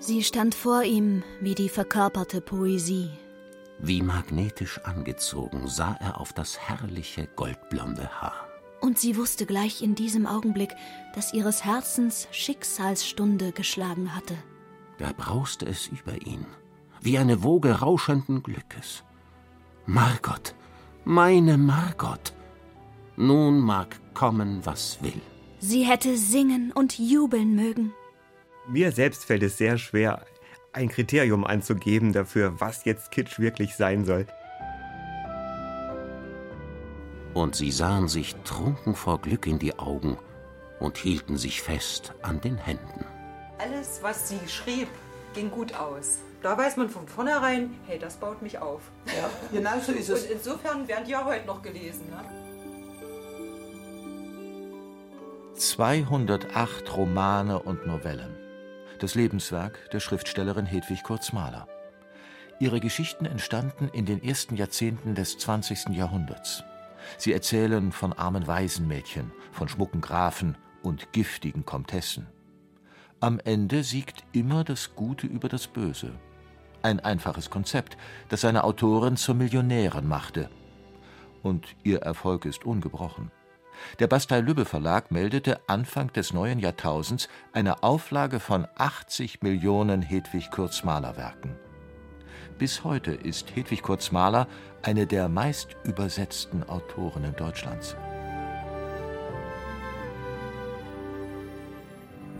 Sie stand vor ihm wie die verkörperte Poesie. Wie magnetisch angezogen sah er auf das herrliche goldblonde Haar. Und sie wusste gleich in diesem Augenblick, dass ihres Herzens Schicksalsstunde geschlagen hatte. Da brauste es über ihn, wie eine Woge rauschenden Glückes. Margot, meine Margot, nun mag kommen, was will. Sie hätte singen und jubeln mögen. Mir selbst fällt es sehr schwer, ein Kriterium anzugeben dafür, was jetzt Kitsch wirklich sein soll. Und sie sahen sich trunken vor Glück in die Augen und hielten sich fest an den Händen. Alles, was sie schrieb, ging gut aus. Da weiß man von vornherein, hey, das baut mich auf. Ja, genau so ist es. Und insofern werden die ja heute noch gelesen. Ne? 208 Romane und Novellen. Das Lebenswerk der Schriftstellerin Hedwig Kurz-Mahler. Ihre Geschichten entstanden in den ersten Jahrzehnten des 20. Jahrhunderts. Sie erzählen von armen Waisenmädchen, von schmucken Grafen und giftigen Komtessen. Am Ende siegt immer das Gute über das Böse. Ein einfaches Konzept, das seine Autorin zur Millionärin machte. Und ihr Erfolg ist ungebrochen. Der Bastei-Lübbe Verlag meldete Anfang des neuen Jahrtausends eine Auflage von 80 Millionen Hedwig Kurz-Mahler Werken. Bis heute ist Hedwig Kurz-Mahler eine der meist übersetzten Autorinnen Deutschlands.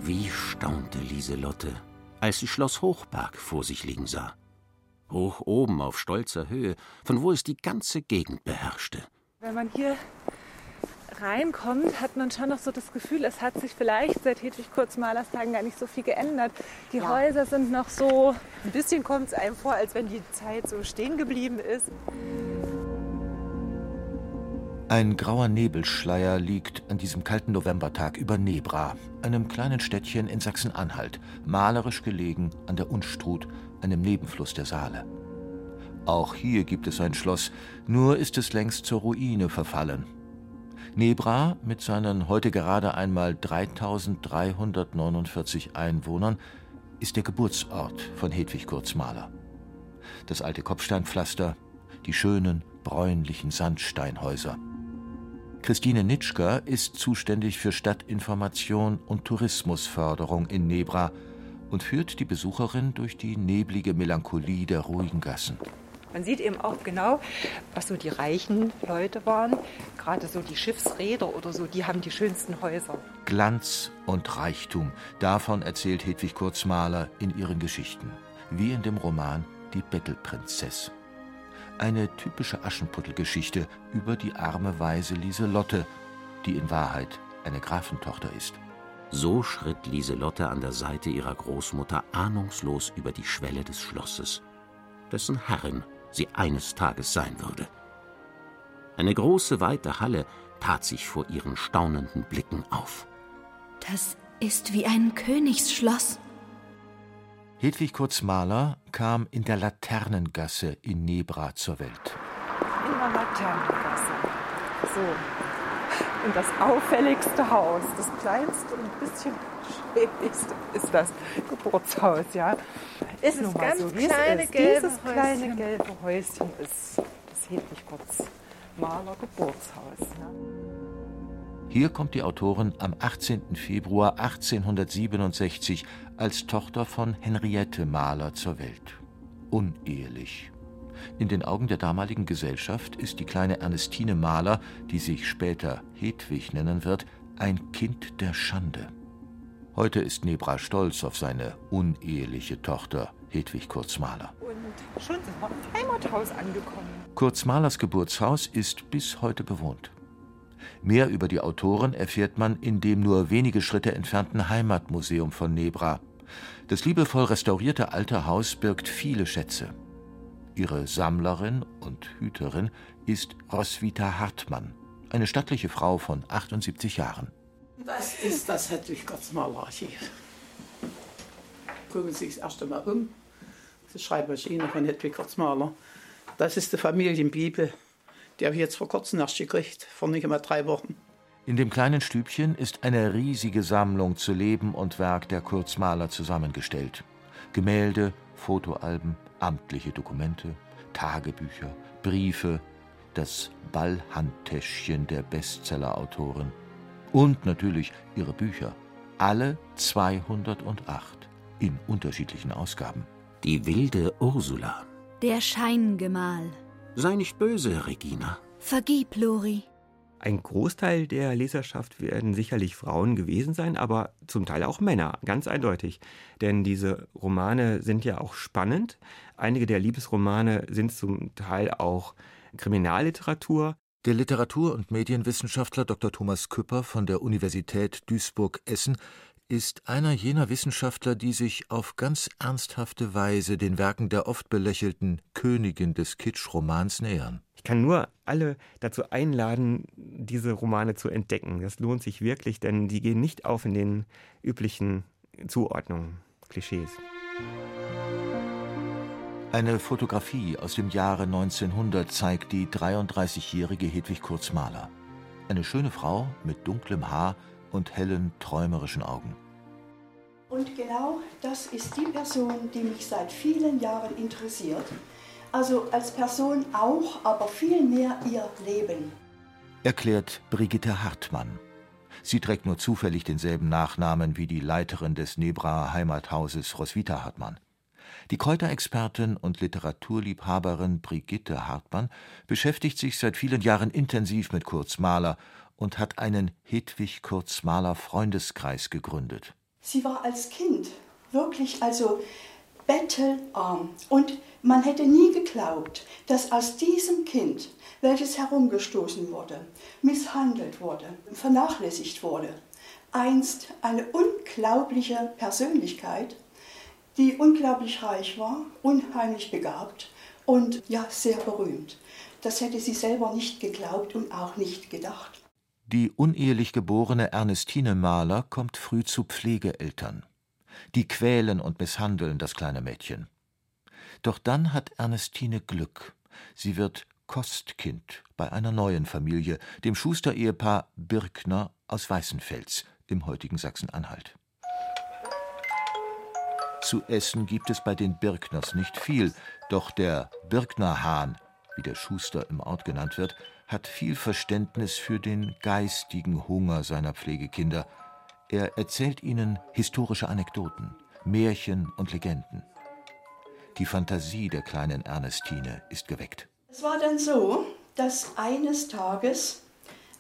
Wie staunte Lieselotte, als sie Schloss Hochberg vor sich liegen sah. Hoch oben auf stolzer Höhe, von wo es die ganze Gegend beherrschte. Wenn man hier reinkommt, hat man schon noch so das Gefühl, es hat sich vielleicht seit Hedwig Kurzmalers Tagen gar nicht so viel geändert. Die ja. Häuser sind noch so. Ein bisschen kommt es einem vor, als wenn die Zeit so stehen geblieben ist. Ein grauer Nebelschleier liegt an diesem kalten Novembertag über Nebra, einem kleinen Städtchen in Sachsen-Anhalt, malerisch gelegen an der Unstrut, einem Nebenfluss der Saale. Auch hier gibt es ein Schloss, nur ist es längst zur Ruine verfallen. Nebra mit seinen heute gerade einmal 3349 Einwohnern ist der Geburtsort von Hedwig Kurzmaler. Das alte Kopfsteinpflaster, die schönen bräunlichen Sandsteinhäuser. Christine Nitschker ist zuständig für Stadtinformation und Tourismusförderung in Nebra und führt die Besucherin durch die neblige Melancholie der ruhigen Gassen. Man sieht eben auch genau, was so die reichen Leute waren. Gerade so die Schiffsräder oder so, die haben die schönsten Häuser. Glanz und Reichtum, davon erzählt Hedwig Kurzmaler in ihren Geschichten. Wie in dem Roman Die Bettelprinzess. Eine typische Aschenputtelgeschichte über die arme Weise Lieselotte, die in Wahrheit eine Grafentochter ist. So schritt Lieselotte an der Seite ihrer Großmutter ahnungslos über die Schwelle des Schlosses, dessen Herrin sie eines Tages sein würde. Eine große, weite Halle tat sich vor ihren staunenden Blicken auf. Das ist wie ein Königsschloss. Hedwig Kurz-Mahler kam in der Laternengasse in Nebra zur Welt. In der Laternengasse. So. Und das auffälligste Haus, das kleinste und ein bisschen schäbigste ist das Geburtshaus, ja. Ist nun mal so, wie es ist. Dieses kleine gelbe Häuschen ist das Hedwig Kurz Maler Geburtshaus. Ja. Hier kommt die Autorin am 18. Februar 1867 als Tochter von Henriette Mahler zur Welt. Unehelich. In den Augen der damaligen Gesellschaft ist die kleine Ernestine Mahler, die sich später Hedwig nennen wird, ein Kind der Schande. Heute ist Nebra stolz auf seine uneheliche Tochter Hedwig Kurzmaler. Und schon sind wir im Heimathaus angekommen. Kurzmalers Geburtshaus ist bis heute bewohnt. Mehr über die Autorin erfährt man in dem nur wenige Schritte entfernten Heimatmuseum von Nebra. Das liebevoll restaurierte alte Haus birgt viele Schätze. Ihre Sammlerin und Hüterin ist Roswitha Hartmann, eine stattliche Frau von 78 Jahren. Das ist das Hedwig Gotzmaler Archiv. Gucken Sie sich das erste Mal um. Das ist Schreibmaschine von Hedwig Gotzmaler. Das ist die Familienbibel. Die habe ich jetzt vor kurzem erst gekriegt, vor nicht einmal drei Wochen. In dem kleinen Stübchen ist eine riesige Sammlung zu Leben und Werk der Kurzmaler zusammengestellt. Gemälde, Fotoalben, amtliche Dokumente, Tagebücher, Briefe, das Ballhandtäschchen der Bestsellerautoren und natürlich ihre Bücher, alle 208 in unterschiedlichen Ausgaben. Die wilde Ursula. Der Scheingemahl. Sei nicht böse, Regina. Vergib, Lori. Ein Großteil der Leserschaft werden sicherlich Frauen gewesen sein, aber zum Teil auch Männer, ganz eindeutig. Denn diese Romane sind ja auch spannend. Einige der Liebesromane sind zum Teil auch Kriminalliteratur. Der Literatur- und Medienwissenschaftler Dr. Thomas Küpper von der Universität Duisburg-Essen ist einer jener Wissenschaftler, die sich auf ganz ernsthafte Weise den Werken der oft belächelten Königin des Kitsch-Romans nähern. Ich kann nur alle dazu einladen, diese Romane zu entdecken. Das lohnt sich wirklich, denn die gehen nicht auf in den üblichen Zuordnungen, Klischees. Eine Fotografie aus dem Jahre 1900 zeigt die 33-jährige Hedwig Kurz-Mahler. Eine schöne Frau mit dunklem Haar und hellen, träumerischen Augen. Und genau das ist die Person, die mich seit vielen Jahren interessiert. Also als Person auch, aber vielmehr ihr Leben. Erklärt Brigitte Hartmann. Sie trägt nur zufällig denselben Nachnamen wie die Leiterin des Nebraer Heimathauses Roswitha Hartmann. Die Kräuterexpertin und Literaturliebhaberin Brigitte Hartmann beschäftigt sich seit vielen Jahren intensiv mit Kurz Mahler und hat einen Hedwig Kurz Mahler Freundeskreis gegründet. Sie war als Kind wirklich also bettelarm und man hätte nie geglaubt, dass aus diesem Kind, welches herumgestoßen wurde, misshandelt wurde, vernachlässigt wurde, einst eine unglaubliche Persönlichkeit, die unglaublich reich war, unheimlich begabt und ja sehr berühmt. Das hätte sie selber nicht geglaubt und auch nicht gedacht. Die unehelich geborene Ernestine Mahler kommt früh zu Pflegeeltern. Die quälen und misshandeln das kleine Mädchen. Doch dann hat Ernestine Glück. Sie wird Kostkind bei einer neuen Familie, dem Schuster-Ehepaar Birkner aus Weißenfels im heutigen Sachsen-Anhalt. Zu essen gibt es bei den Birkners nicht viel, doch der Birknerhahn, wie der Schuster im Ort genannt wird, hat viel Verständnis für den geistigen Hunger seiner Pflegekinder. Er erzählt ihnen historische Anekdoten, Märchen und Legenden. Die Fantasie der kleinen Ernestine ist geweckt. Es war dann so, dass eines Tages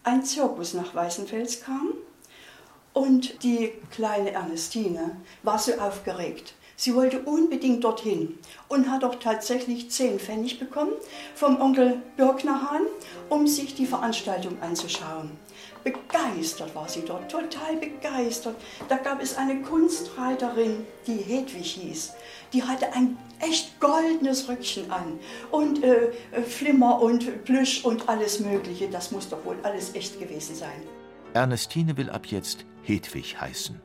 ein Zirkus nach Weißenfels kam und die kleine Ernestine war so aufgeregt. Sie wollte unbedingt dorthin und hat auch tatsächlich zehn Pfennig bekommen vom Onkel Birknerhahn, um sich die Veranstaltung anzuschauen. Begeistert war sie dort, total begeistert. Da gab es eine Kunstreiterin, die Hedwig hieß. Die hatte ein echt goldenes Röckchen an und äh, Flimmer und Plüsch und alles Mögliche. Das muss doch wohl alles echt gewesen sein. Ernestine will ab jetzt Hedwig heißen.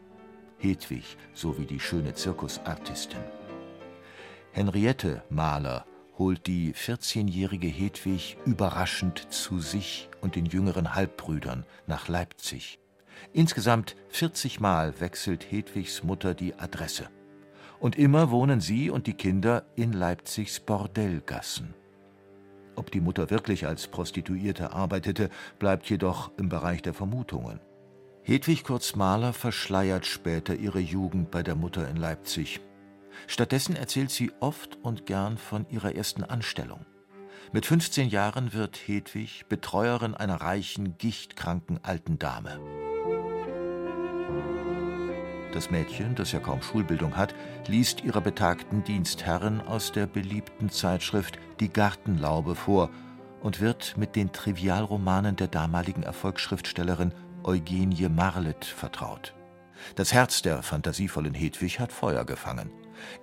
Hedwig sowie die schöne Zirkusartistin. Henriette Mahler holt die 14-jährige Hedwig überraschend zu sich und den jüngeren Halbbrüdern nach Leipzig. Insgesamt 40 Mal wechselt Hedwigs Mutter die Adresse. Und immer wohnen sie und die Kinder in Leipzigs Bordellgassen. Ob die Mutter wirklich als Prostituierte arbeitete, bleibt jedoch im Bereich der Vermutungen. Hedwig Kurz-Mahler verschleiert später ihre Jugend bei der Mutter in Leipzig. Stattdessen erzählt sie oft und gern von ihrer ersten Anstellung. Mit 15 Jahren wird Hedwig Betreuerin einer reichen, gichtkranken alten Dame. Das Mädchen, das ja kaum Schulbildung hat, liest ihrer betagten Dienstherrin aus der beliebten Zeitschrift Die Gartenlaube vor und wird mit den Trivialromanen der damaligen Erfolgsschriftstellerin Eugenie Marlet vertraut. Das Herz der fantasievollen Hedwig hat Feuer gefangen.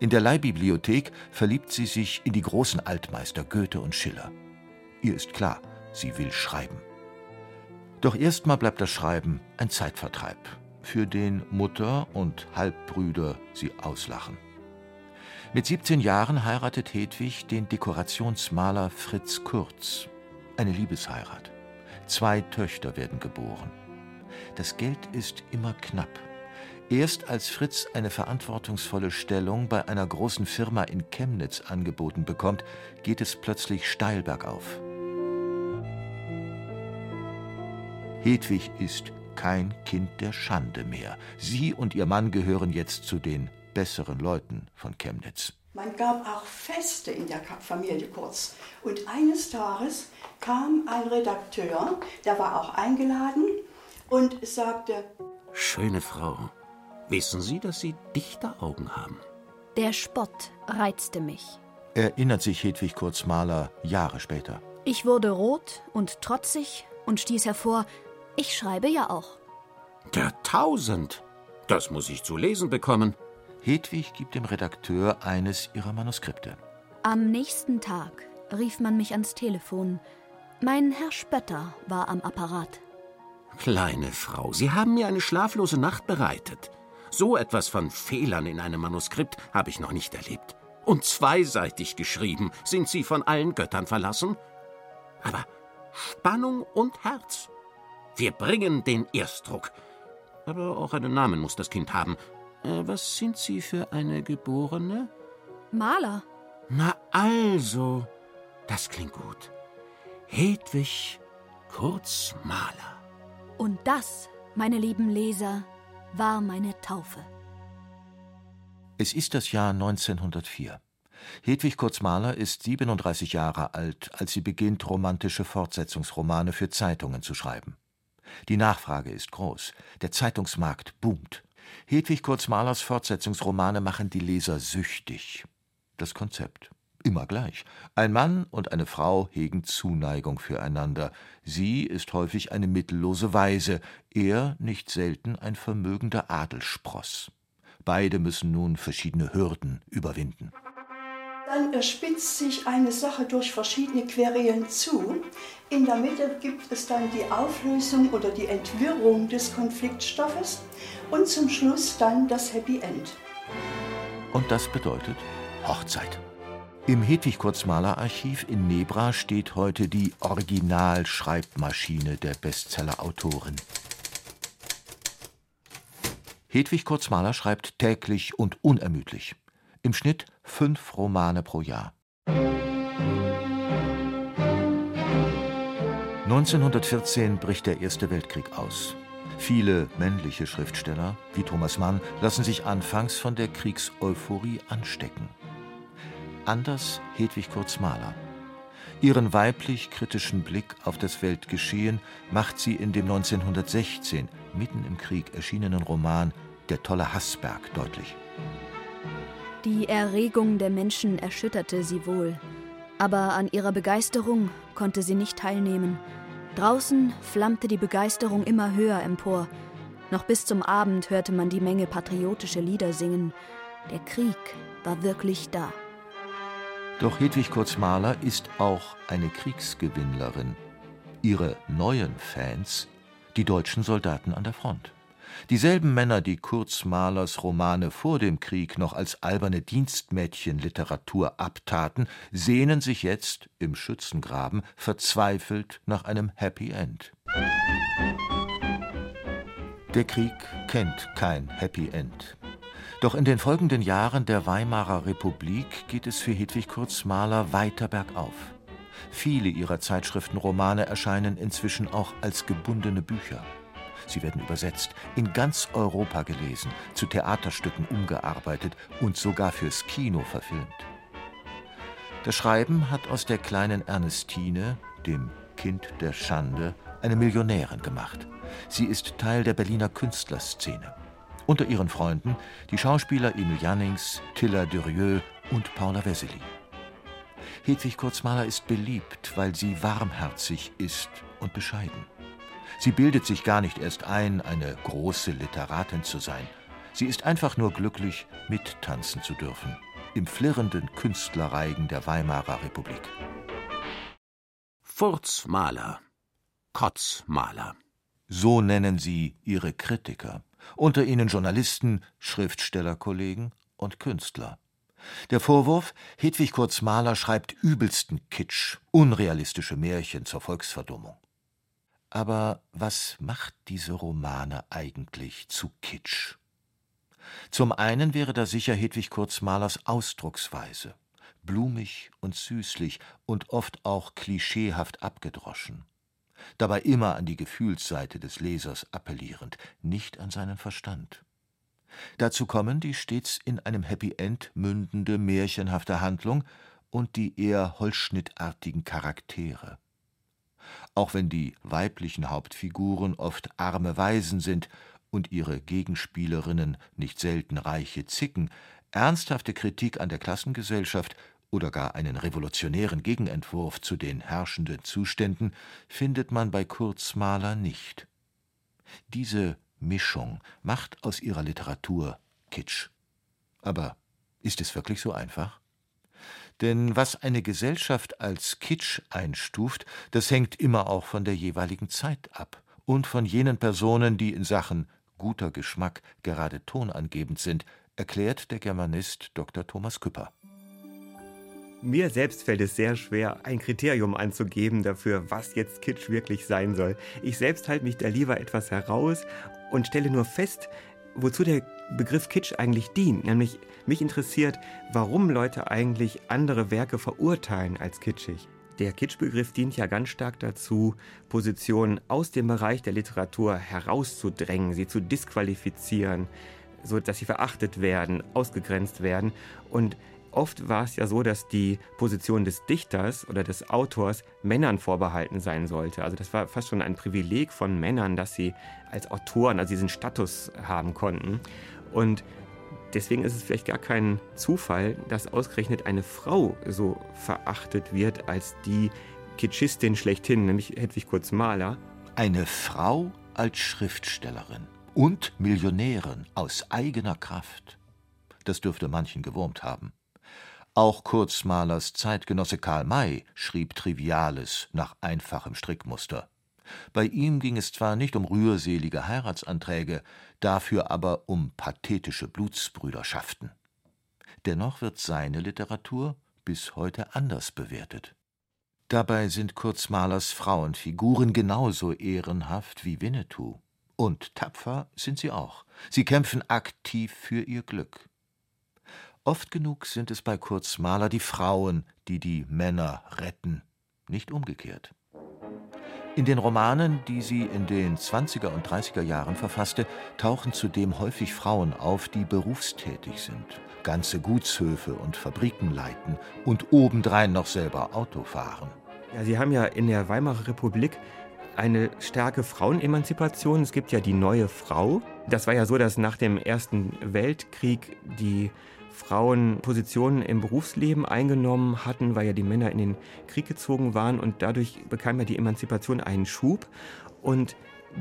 In der Leihbibliothek verliebt sie sich in die großen Altmeister Goethe und Schiller. Ihr ist klar, sie will schreiben. Doch erstmal bleibt das Schreiben ein Zeitvertreib, für den Mutter und Halbbrüder sie auslachen. Mit 17 Jahren heiratet Hedwig den Dekorationsmaler Fritz Kurz. Eine Liebesheirat. Zwei Töchter werden geboren. Das Geld ist immer knapp. Erst als Fritz eine verantwortungsvolle Stellung bei einer großen Firma in Chemnitz angeboten bekommt, geht es plötzlich steil bergauf. Hedwig ist kein Kind der Schande mehr. Sie und ihr Mann gehören jetzt zu den besseren Leuten von Chemnitz. Man gab auch Feste in der Familie Kurz. Und eines Tages kam ein Redakteur, der war auch eingeladen und sagte: Schöne Frau, Wissen Sie, dass Sie Dichteraugen haben? Der Spott reizte mich. Erinnert sich Hedwig Kurzmaler Jahre später. Ich wurde rot und trotzig und stieß hervor, ich schreibe ja auch. Der Tausend! Das muss ich zu lesen bekommen. Hedwig gibt dem Redakteur eines ihrer Manuskripte. Am nächsten Tag rief man mich ans Telefon. Mein Herr Spötter war am Apparat. Kleine Frau, Sie haben mir eine schlaflose Nacht bereitet. So etwas von Fehlern in einem Manuskript habe ich noch nicht erlebt. Und zweiseitig geschrieben. Sind Sie von allen Göttern verlassen? Aber Spannung und Herz. Wir bringen den Erstdruck. Aber auch einen Namen muss das Kind haben. Äh, was sind Sie für eine Geborene? Maler. Na also, das klingt gut. Hedwig Kurz Maler. Und das, meine lieben Leser, war meine Taufe. Es ist das Jahr 1904. Hedwig Kurzmaler ist 37 Jahre alt, als sie beginnt, romantische Fortsetzungsromane für Zeitungen zu schreiben. Die Nachfrage ist groß, der Zeitungsmarkt boomt. Hedwig Kurzmalers Fortsetzungsromane machen die Leser süchtig. Das Konzept immer gleich. Ein Mann und eine Frau hegen Zuneigung füreinander. Sie ist häufig eine mittellose Waise, er nicht selten ein vermögender Adelspross. Beide müssen nun verschiedene Hürden überwinden. Dann spitzt sich eine Sache durch verschiedene Querelen zu. In der Mitte gibt es dann die Auflösung oder die Entwirrung des Konfliktstoffes und zum Schluss dann das Happy End. Und das bedeutet Hochzeit. Im Hedwig Kurzmaler Archiv in Nebra steht heute die Originalschreibmaschine der Bestsellerautorin. Hedwig Kurzmaler schreibt täglich und unermüdlich. Im Schnitt fünf Romane pro Jahr. 1914 bricht der Erste Weltkrieg aus. Viele männliche Schriftsteller, wie Thomas Mann, lassen sich anfangs von der Kriegseuphorie anstecken anders Hedwig Kurzmaler. Ihren weiblich-kritischen Blick auf das Weltgeschehen macht sie in dem 1916 mitten im Krieg erschienenen Roman Der tolle Hassberg deutlich. Die Erregung der Menschen erschütterte sie wohl, aber an ihrer Begeisterung konnte sie nicht teilnehmen. Draußen flammte die Begeisterung immer höher empor. Noch bis zum Abend hörte man die Menge patriotische Lieder singen. Der Krieg war wirklich da. Doch Hedwig Kurzmaler ist auch eine Kriegsgewinnlerin. Ihre neuen Fans, die deutschen Soldaten an der Front. Dieselben Männer, die Kurzmalers Romane vor dem Krieg noch als alberne Dienstmädchenliteratur abtaten, sehnen sich jetzt im Schützengraben verzweifelt nach einem Happy End. Der Krieg kennt kein Happy End. Doch in den folgenden Jahren der Weimarer Republik geht es für Hedwig Kurzmaler weiter bergauf. Viele ihrer Zeitschriftenromane erscheinen inzwischen auch als gebundene Bücher. Sie werden übersetzt, in ganz Europa gelesen, zu Theaterstücken umgearbeitet und sogar fürs Kino verfilmt. Das Schreiben hat aus der kleinen Ernestine, dem Kind der Schande, eine Millionärin gemacht. Sie ist Teil der Berliner Künstlerszene. Unter ihren Freunden die Schauspieler Emil Jannings, Tilla Durieux und Paula Wessely. Hedwig Kurzmaler ist beliebt, weil sie warmherzig ist und bescheiden. Sie bildet sich gar nicht erst ein, eine große Literatin zu sein. Sie ist einfach nur glücklich, mittanzen zu dürfen im flirrenden Künstlerreigen der Weimarer Republik. Furzmaler, Kotzmaler. So nennen sie ihre Kritiker unter ihnen Journalisten, Schriftstellerkollegen und Künstler. Der Vorwurf, Hedwig Kurzmaler schreibt übelsten Kitsch, unrealistische Märchen zur Volksverdummung. Aber was macht diese Romane eigentlich zu Kitsch? Zum einen wäre da sicher Hedwig Kurzmalers Ausdrucksweise, blumig und süßlich und oft auch klischeehaft abgedroschen. Dabei immer an die Gefühlsseite des Lesers appellierend, nicht an seinen Verstand. Dazu kommen die stets in einem Happy End mündende märchenhafte Handlung und die eher holzschnittartigen Charaktere. Auch wenn die weiblichen Hauptfiguren oft arme Waisen sind und ihre Gegenspielerinnen nicht selten reiche Zicken, ernsthafte Kritik an der Klassengesellschaft oder gar einen revolutionären Gegenentwurf zu den herrschenden Zuständen findet man bei Kurzmaler nicht. Diese Mischung macht aus ihrer Literatur Kitsch. Aber ist es wirklich so einfach? Denn was eine Gesellschaft als Kitsch einstuft, das hängt immer auch von der jeweiligen Zeit ab und von jenen Personen, die in Sachen guter Geschmack gerade tonangebend sind, erklärt der Germanist Dr. Thomas Küpper. Mir selbst fällt es sehr schwer, ein Kriterium anzugeben dafür, was jetzt Kitsch wirklich sein soll. Ich selbst halte mich da lieber etwas heraus und stelle nur fest, wozu der Begriff Kitsch eigentlich dient. Nämlich mich interessiert, warum Leute eigentlich andere Werke verurteilen als kitschig. Der Kitschbegriff dient ja ganz stark dazu, Positionen aus dem Bereich der Literatur herauszudrängen, sie zu disqualifizieren, so dass sie verachtet werden, ausgegrenzt werden. Und oft war es ja so, dass die Position des Dichters oder des Autors Männern vorbehalten sein sollte. Also das war fast schon ein Privileg von Männern, dass sie als Autoren also diesen Status haben konnten. Und deswegen ist es vielleicht gar kein Zufall, dass ausgerechnet eine Frau so verachtet wird als die Kitschistin schlechthin, nämlich Hedwig Kurz Mahler. Eine Frau als Schriftstellerin und Millionärin aus eigener Kraft. Das dürfte manchen gewurmt haben. Auch Kurz Mahlers Zeitgenosse Karl May schrieb Triviales nach einfachem Strickmuster. Bei ihm ging es zwar nicht um rührselige Heiratsanträge, dafür aber um pathetische Blutsbrüderschaften. Dennoch wird seine Literatur bis heute anders bewertet. Dabei sind Kurz Mahlers Frauenfiguren genauso ehrenhaft wie Winnetou. Und tapfer sind sie auch. Sie kämpfen aktiv für ihr Glück. Oft genug sind es bei Kurz Mahler die Frauen, die die Männer retten, nicht umgekehrt. In den Romanen, die sie in den 20er und 30er Jahren verfasste, tauchen zudem häufig Frauen auf, die berufstätig sind, ganze Gutshöfe und Fabriken leiten und obendrein noch selber Auto fahren. Ja, Sie haben ja in der Weimarer Republik eine starke Frauenemanzipation. Es gibt ja die neue Frau. Das war ja so, dass nach dem Ersten Weltkrieg die Frauen Positionen im Berufsleben eingenommen hatten, weil ja die Männer in den Krieg gezogen waren und dadurch bekam ja die Emanzipation einen Schub und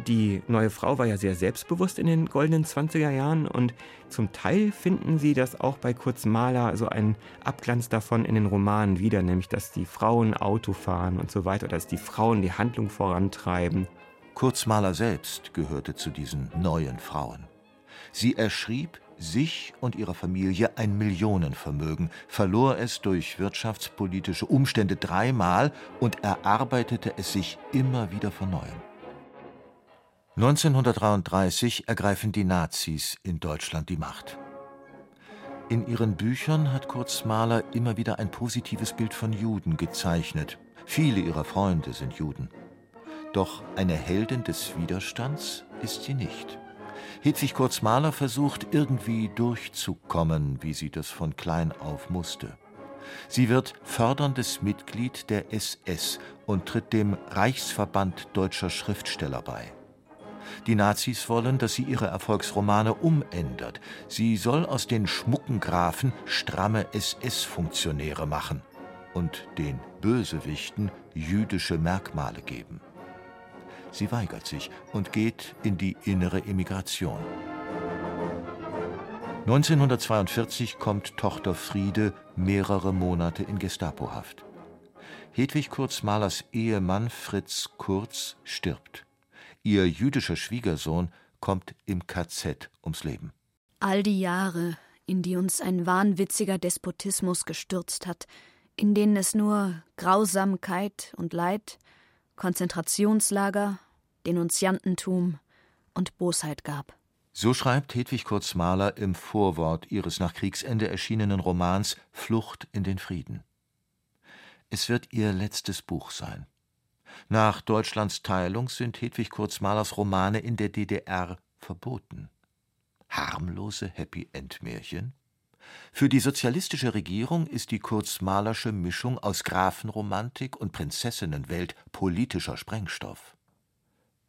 die neue Frau war ja sehr selbstbewusst in den goldenen 20er Jahren und zum Teil finden sie das auch bei Kurz Mahler so einen Abglanz davon in den Romanen wieder, nämlich dass die Frauen Auto fahren und so weiter, dass die Frauen die Handlung vorantreiben. Kurz Mahler selbst gehörte zu diesen neuen Frauen. Sie erschrieb sich und ihrer Familie ein Millionenvermögen, verlor es durch wirtschaftspolitische Umstände dreimal und erarbeitete es sich immer wieder von neuem. 1933 ergreifen die Nazis in Deutschland die Macht. In ihren Büchern hat Kurz Mahler immer wieder ein positives Bild von Juden gezeichnet. Viele ihrer Freunde sind Juden. Doch eine Heldin des Widerstands ist sie nicht. Hedwig Kurz-Mahler versucht irgendwie durchzukommen, wie sie das von klein auf musste. Sie wird förderndes Mitglied der SS und tritt dem Reichsverband deutscher Schriftsteller bei. Die Nazis wollen, dass sie ihre Erfolgsromane umändert. Sie soll aus den schmucken Grafen stramme SS-Funktionäre machen und den Bösewichten jüdische Merkmale geben. Sie weigert sich und geht in die innere Emigration. 1942 kommt Tochter Friede mehrere Monate in Gestapohaft. Hedwig Kurz-Mahlers Ehemann Fritz Kurz stirbt. Ihr jüdischer Schwiegersohn kommt im KZ ums Leben. All die Jahre, in die uns ein wahnwitziger Despotismus gestürzt hat, in denen es nur Grausamkeit und Leid, Konzentrationslager, Denunziantentum und Bosheit gab. So schreibt Hedwig Kurz-Mahler im Vorwort ihres nach Kriegsende erschienenen Romans Flucht in den Frieden. Es wird ihr letztes Buch sein. Nach Deutschlands Teilung sind Hedwig Kurz-Mahlers Romane in der DDR verboten. Harmlose Happy-End-Märchen? Für die sozialistische Regierung ist die Kurz-Mahlersche Mischung aus Grafenromantik und Prinzessinnenwelt politischer Sprengstoff.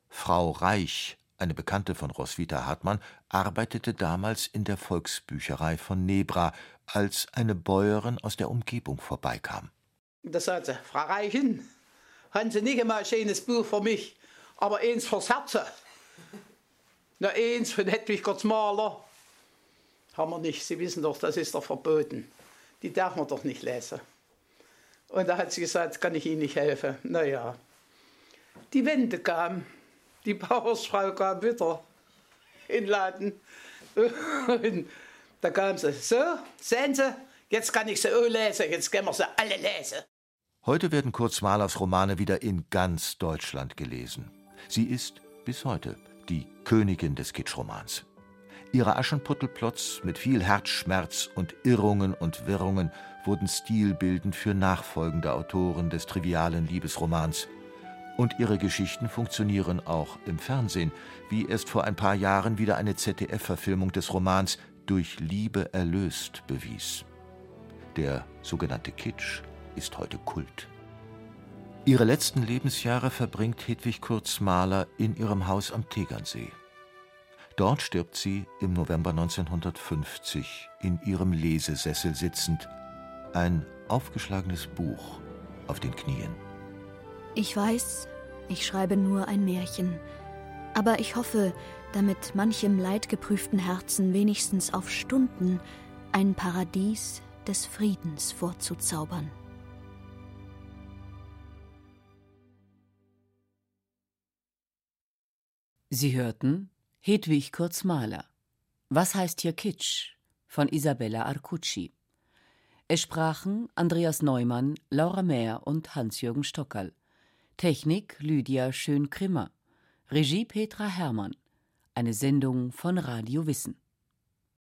Frau Reich eine Bekannte von Roswitha Hartmann, arbeitete damals in der Volksbücherei von Nebra, als eine Bäuerin aus der Umgebung vorbeikam. Da sagt sie, Frau Reichen, haben Sie nicht einmal ein schönes Buch für mich, aber eins fürs Herz. Na, eins von Hedwig Maler. Haben wir nicht. Sie wissen doch, das ist doch verboten. Die darf man doch nicht lesen. Und da hat sie gesagt, kann ich Ihnen nicht helfen. Naja, die Wende kam die Bauersfrau kam wieder in den Laden. Und da kam sie, so, sehen Sie, jetzt kann ich sie auch lesen, jetzt können wir sie alle lesen. Heute werden Kurz Mahlers Romane wieder in ganz Deutschland gelesen. Sie ist bis heute die Königin des Kitschromans. Ihre Aschenputtelplots mit viel Herzschmerz und Irrungen und Wirrungen wurden stilbildend für nachfolgende Autoren des trivialen Liebesromans – und ihre Geschichten funktionieren auch im Fernsehen, wie erst vor ein paar Jahren wieder eine ZDF-Verfilmung des Romans Durch Liebe erlöst bewies. Der sogenannte Kitsch ist heute Kult. Ihre letzten Lebensjahre verbringt Hedwig Kurz-Mahler in ihrem Haus am Tegernsee. Dort stirbt sie im November 1950 in ihrem Lesesessel sitzend, ein aufgeschlagenes Buch auf den Knien. Ich weiß, ich schreibe nur ein Märchen, aber ich hoffe, damit manchem leidgeprüften Herzen wenigstens auf Stunden ein Paradies des Friedens vorzuzaubern. Sie hörten Hedwig Kurz-Mahler. Was heißt hier Kitsch? von Isabella Arcucci. Es sprachen Andreas Neumann, Laura Mehr und Hans-Jürgen Stockerl. Technik Lydia Schön-Krimmer. Regie Petra Hermann. Eine Sendung von Radio Wissen.